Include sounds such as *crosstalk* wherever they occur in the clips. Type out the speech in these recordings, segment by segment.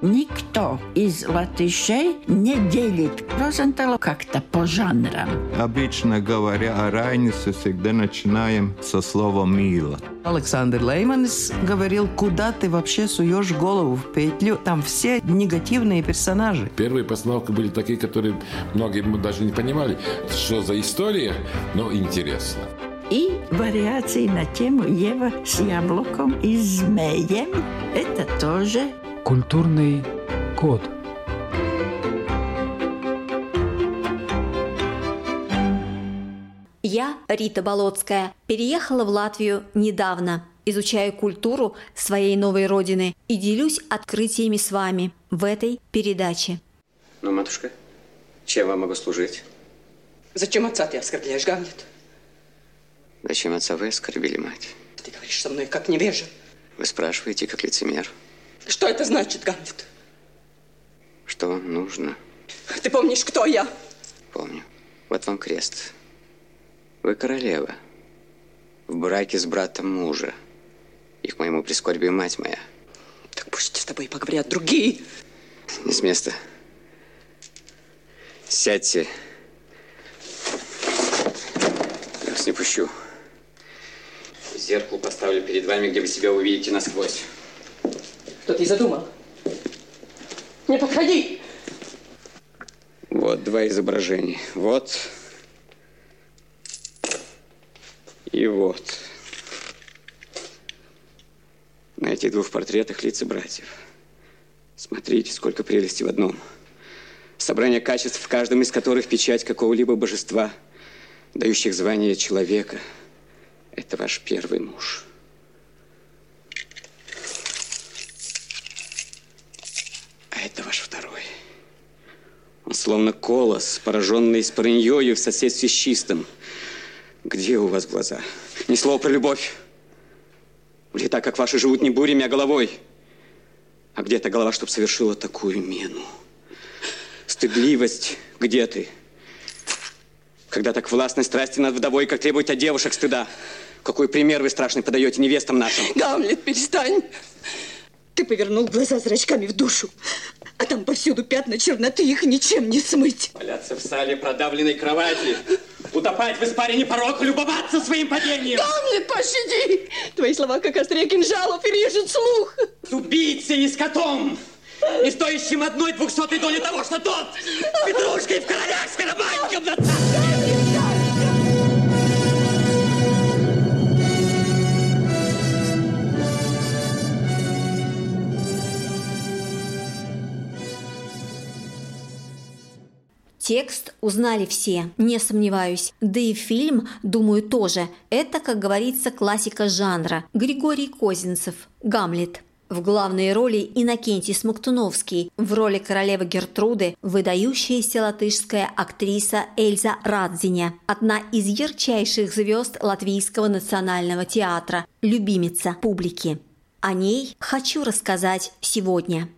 Никто из латышей не делит Розенталу как-то по жанрам. Обычно говоря о Райнисе, всегда начинаем со слова «мило». Александр Лейманс говорил, куда ты вообще суешь голову в петлю. Там все негативные персонажи. Первые постановки были такие, которые многие даже не понимали, что за история, но интересно. И вариации на тему Ева с яблоком и змеем – это тоже Культурный код. Я, Рита Болотская, переехала в Латвию недавно, изучаю культуру своей новой родины и делюсь открытиями с вами в этой передаче. Ну, матушка, чем вам могу служить? Зачем отца ты оскорбляешь, Гамлет? Зачем отца вы оскорбили, мать? Ты говоришь со мной как невежа. Вы спрашиваете, как лицемер. Что это значит, Гамлет? Что вам нужно? Ты помнишь, кто я? Помню. Вот вам крест. Вы королева. В браке с братом мужа. И к моему прискорбию мать моя. Так пусть с тобой поговорят другие. Не с места. Сядьте. Я вас не пущу. Зеркало поставлю перед вами, где вы себя увидите насквозь. Что ты задумал? Не подходи! Вот два изображения. Вот. И вот. На этих двух портретах лица братьев. Смотрите, сколько прелести в одном. Собрание качеств, в каждом из которых печать какого-либо божества, дающих звание человека. Это ваш первый муж. Это ваш второй. Он словно колос, пораженный спорыньёю в соседстве с чистым. Где у вас глаза? Ни слова про любовь. Или так, как ваши живут не бурями, а головой. А где та голова, чтоб совершила такую мену? Стыдливость, где ты? Когда так властной страсти над вдовой, как требует от девушек стыда. Какой пример вы страшный подаете невестам нашим? Гамлет, перестань. Ты повернул глаза зрачками в душу. А там повсюду пятна черноты, их ничем не смыть. Валяться в сале продавленной кровати. Утопать в испарине порока, любоваться своим падением. Гамлет, пощади! Твои слова, как острее кинжалов, и режет слух. С убийцей и скотом, не стоящим одной двухсотой доли того, что тот с петрушкой в королях с карабанником на Текст узнали все, не сомневаюсь. Да и фильм, думаю, тоже. Это, как говорится, классика жанра. Григорий Козинцев. «Гамлет». В главной роли Иннокентий Смоктуновский, в роли королевы Гертруды выдающаяся латышская актриса Эльза Радзиня, одна из ярчайших звезд Латвийского национального театра, любимица публики. О ней хочу рассказать сегодня.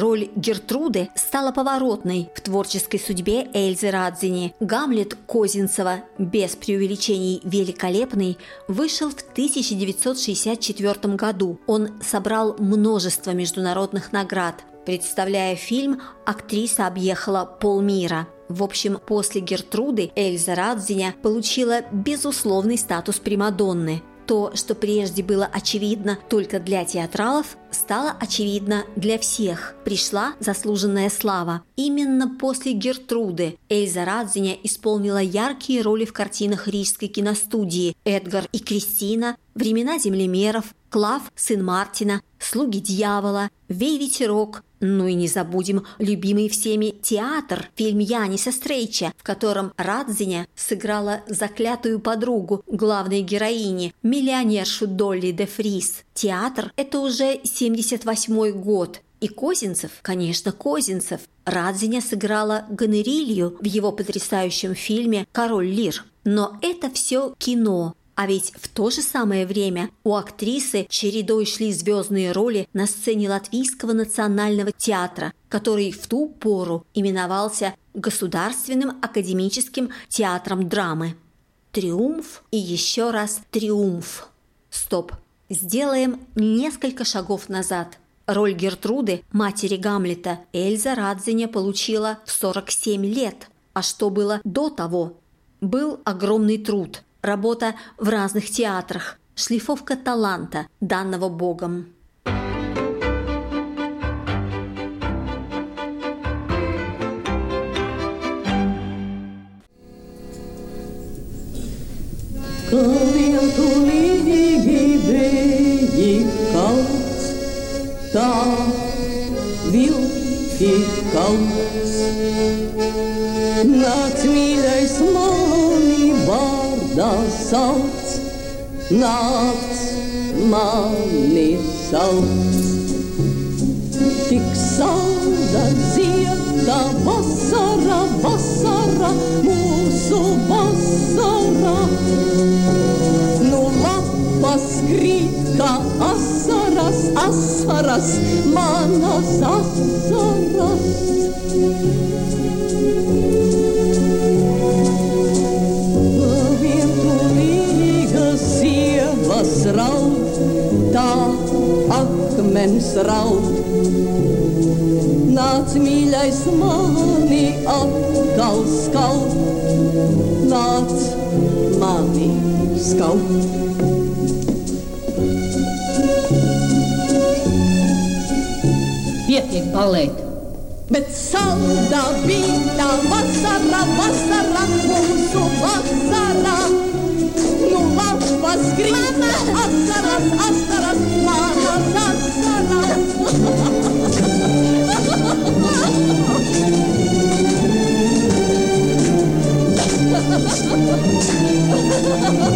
Роль Гертруды стала поворотной в творческой судьбе Эльзы Радзини. Гамлет Козинцева, без преувеличений великолепный, вышел в 1964 году. Он собрал множество международных наград. Представляя фильм, актриса объехала полмира. В общем, после Гертруды Эльза Радзиня получила безусловный статус Примадонны. То, что прежде было очевидно только для театралов, стало очевидно для всех. Пришла заслуженная слава. Именно после Гертруды Эльза Радзиня исполнила яркие роли в картинах Рижской киностудии «Эдгар и Кристина», «Времена землемеров», «Клав, сын Мартина», «Слуги дьявола», «Вей ветерок», ну и не забудем любимый всеми театр, фильм Яниса Стрейча, в котором Радзиня сыграла заклятую подругу главной героини, миллионершу Долли де Фрис. Театр – это уже 78 год. И Козинцев, конечно, Козинцев. Радзиня сыграла Гонорилью в его потрясающем фильме «Король Лир». Но это все кино, а ведь в то же самое время у актрисы чередой шли звездные роли на сцене Латвийского национального театра. который в ту пору именовался Государственным академическим театром драмы. Триумф и еще раз триумф. Стоп. Сделаем несколько шагов назад. Роль Гертруды, матери Гамлета, Эльза Радзине получила в 47 лет. А что было до того? Был огромный труд, работа в разных театрах, шлифовка таланта, данного Богом. Vilki kalts. Nāc mīļais vārdā sauc, nāc mani sauc. Tik salda zieda vasara, vasara, mūsu vasara. Nu lapas krīt kā asaras, asaras, manas asaras. Skaut. Pietiek balēt. Bet saldā bija vasara, vasara, mūsu vasara. Nu lapas grīna, asaras, asaras, manas asaras. *laughs*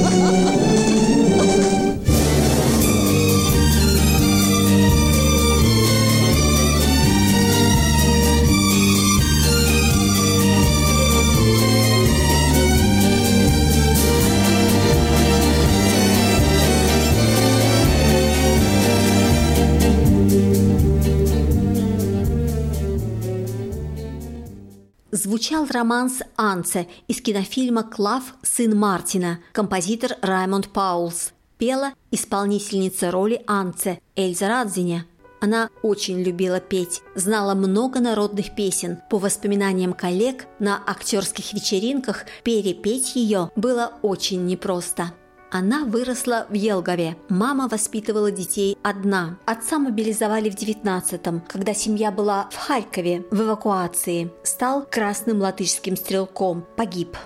Звучал романс Анце из кинофильма «Клав. Сын Мартина», композитор Раймонд Паулс. Пела исполнительница роли Анце Эльза Радзиня. Она очень любила петь, знала много народных песен. По воспоминаниям коллег, на актерских вечеринках перепеть ее было очень непросто. Она выросла в Елгове. Мама воспитывала детей одна. Отца мобилизовали в 19-м, когда семья была в Харькове в эвакуации. Стал красным латышским стрелком. Погиб.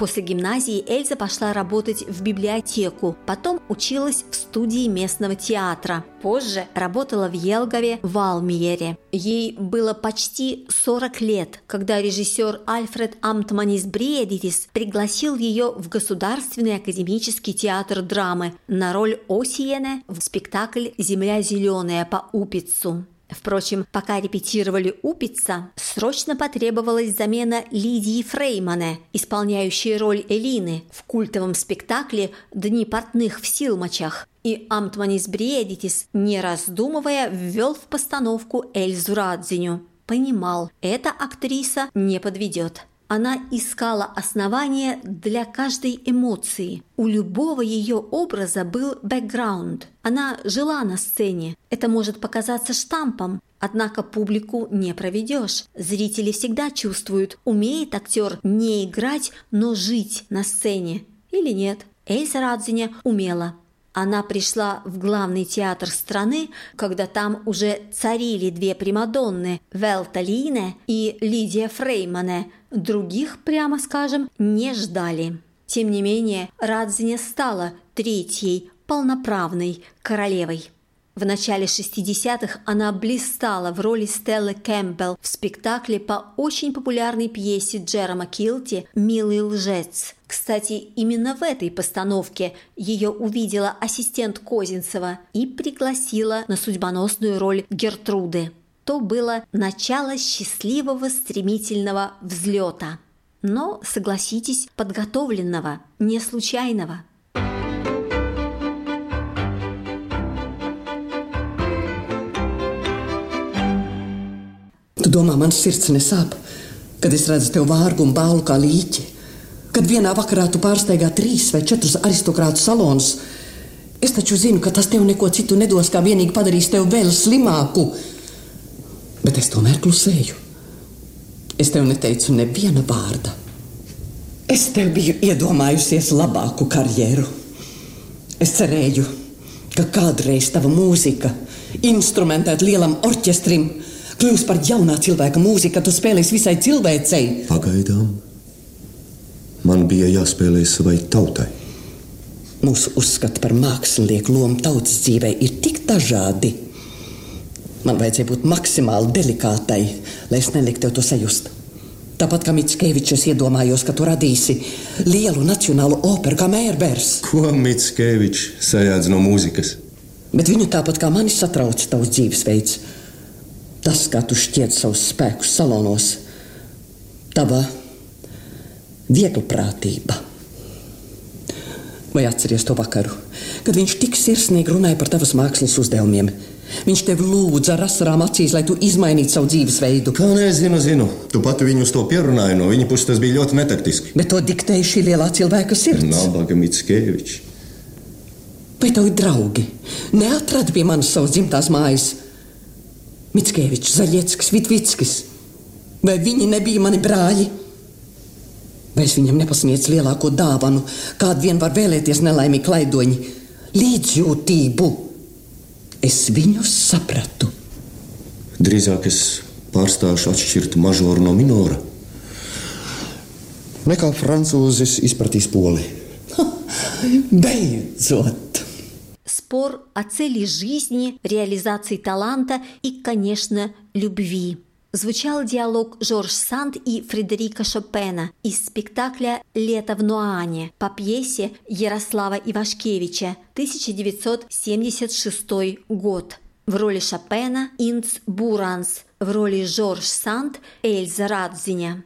После гимназии Эльза пошла работать в библиотеку, потом училась в студии местного театра. Позже работала в Елгове, в Алмиере. Ей было почти 40 лет, когда режиссер Альфред Амтманис Бриедитис пригласил ее в Государственный академический театр драмы на роль Осиене в спектакль «Земля зеленая» по Упицу. Впрочем, пока репетировали Упица, срочно потребовалась замена Лидии Фреймане, исполняющей роль Элины в культовом спектакле «Дни портных в Силмачах». И Амтманис Бриедитис, не раздумывая, ввел в постановку Эльзу Радзиню. Понимал, эта актриса не подведет. Она искала основания для каждой эмоции. У любого ее образа был бэкграунд. Она жила на сцене. Это может показаться штампом, однако публику не проведешь. Зрители всегда чувствуют, умеет актер не играть, но жить на сцене. Или нет. Эльза Радзиня умела. Она пришла в главный театр страны, когда там уже царили две примадонны – Велта Лине и Лидия Фреймане. Других, прямо скажем, не ждали. Тем не менее, Радзиня стала третьей полноправной королевой. В начале 60-х она блистала в роли Стеллы Кэмпбелл в спектакле по очень популярной пьесе Джерома Килти «Милый лжец». Кстати, именно в этой постановке ее увидела ассистент Козинцева и пригласила на судьбоносную роль Гертруды. То было начало счастливого стремительного взлета. Но, согласитесь, подготовленного, не случайного – Tu domā, man sirds nesāp, kad es redzu tev vārgu un bālu kā līķi. Kad vienā vakarā tu pārsteigā trīs vai četrus aristokrātu salonus, es taču zinu, ka tas tev neko citu nedos, kā vienīgi padarīs tevi vēl slimāku. Bet es tomēr klusēju. Es tev neteicu neviena vārda. Es tev biju iedomājusies labāku karjeru. Es cerēju, ka kādreiz tava mūzika, instrumentēta lielam orķestrim, kļūs par jaunā cilvēka mūziku, tu spēlēsi visai cilvēcei. Pagaidām man bija jāspēlē savai tautai. Mūsu uzskati par mākslinieku lomu tautas dzīvē ir tik dažādi. Man vajadzēja būt maksimāli delikātai, lai es neliktu tev to sajust. Tāpat kā Mitskevičs, es iedomājos, ka tu radīsi lielu nacionālu operu kā mērbērs. Ko Mitskevičs sajādz no mūzikas? Bet viņu tāpat kā mani satrauc tavs dzīvesveids. Tas, kā tu šķiet savus spēkus salonos, tava vieglprātība. Vai atceries to vakaru, kad viņš tik sirsnīgi runāja par tavas mākslas uzdevumiem? Viņš tevi lūdza ar asarām acīs, lai tu izmainītu savu dzīvesveidu. Kā nezinu, zinu. Tu pati viņu uz to pierunāji. No viņa puses tas bija ļoti netaktiski. Bet to diktēja šī lielā cilvēka sirds. Nabaga Mitskevičs. Vai tavi draugi neatrada pie manas savas dzimtās mājas? Mitskevičs, Zaļieckis, Vitvickis. Vai viņi nebija mani brāļi? Vai es viņam nepasniedzu lielāko dāvanu, kādu vien var vēlēties nelaimīgi klaidoņi - līdzjūtību? Es viņus sapratu. Drīzāk es pārstāšu atšķirt mažoru no minora. Nekā francūzis izpratīs poli. Beidzot! Спор о цели жизни, реализации таланта и, конечно, любви. Звучал диалог Жорж Санд и Фредерика Шопена из спектакля «Лето в Нуаане» по пьесе Ярослава Ивашкевича 1976 год. В роли Шопена Инц Буранс, в роли Жорж Санд Эльза Радзиня.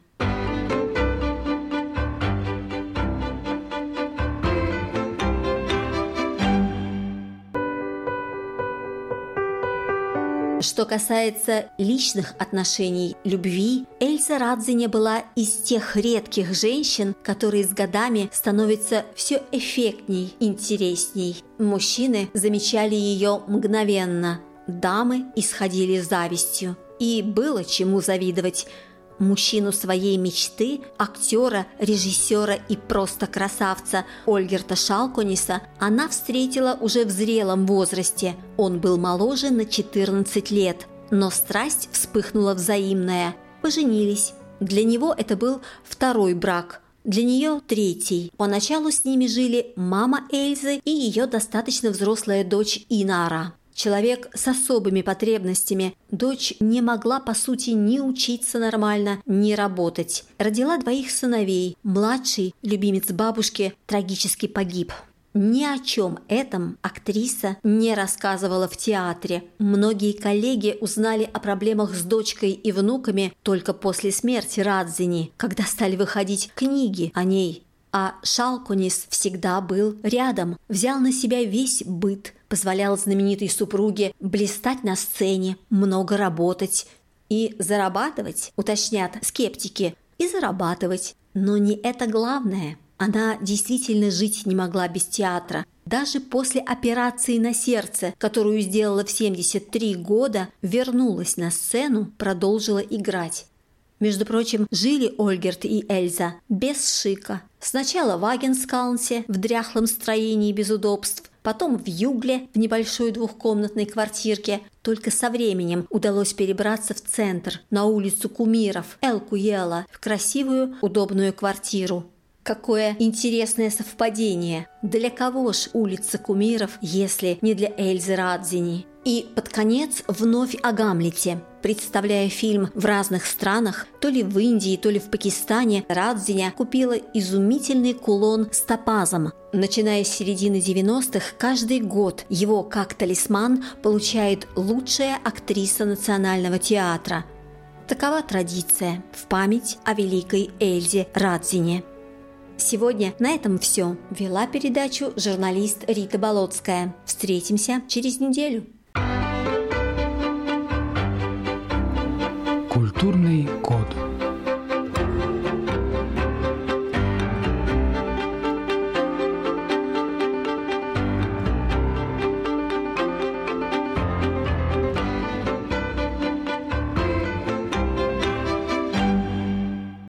Что касается личных отношений, любви, Эльза Радзине была из тех редких женщин, которые с годами становятся все эффектней, интересней. Мужчины замечали ее мгновенно, дамы исходили завистью. И было чему завидовать – мужчину своей мечты, актера, режиссера и просто красавца Ольгерта Шалкониса она встретила уже в зрелом возрасте. Он был моложе на 14 лет, но страсть вспыхнула взаимная. Поженились. Для него это был второй брак – для нее третий. Поначалу с ними жили мама Эльзы и ее достаточно взрослая дочь Инара. Человек с особыми потребностями. Дочь не могла, по сути, ни учиться нормально, ни работать. Родила двоих сыновей. Младший, любимец бабушки, трагически погиб. Ни о чем этом актриса не рассказывала в театре. Многие коллеги узнали о проблемах с дочкой и внуками только после смерти Радзини, когда стали выходить книги о ней. А Шалкунис всегда был рядом, взял на себя весь быт, позволял знаменитой супруге блистать на сцене, много работать и зарабатывать, уточнят скептики, и зарабатывать. Но не это главное. Она действительно жить не могла без театра. Даже после операции на сердце, которую сделала в 73 года, вернулась на сцену, продолжила играть. Между прочим, жили Ольгерт и Эльза без шика. Сначала в Агенскаунсе, в дряхлом строении без удобств, потом в Югле, в небольшой двухкомнатной квартирке. Только со временем удалось перебраться в центр, на улицу Кумиров, Эл-Куела, в красивую, удобную квартиру. Какое интересное совпадение. Для кого ж улица Кумиров, если не для Эльзы Радзини? И под конец вновь о Гамлете. Представляя фильм в разных странах, то ли в Индии, то ли в Пакистане, Радзиня купила изумительный кулон с топазом. Начиная с середины 90-х, каждый год его как талисман получает лучшая актриса Национального театра. Такова традиция в память о великой Эльзе Радзине. Сегодня на этом все. Вела передачу журналист Рита Болотская. Встретимся через неделю. Культурный код.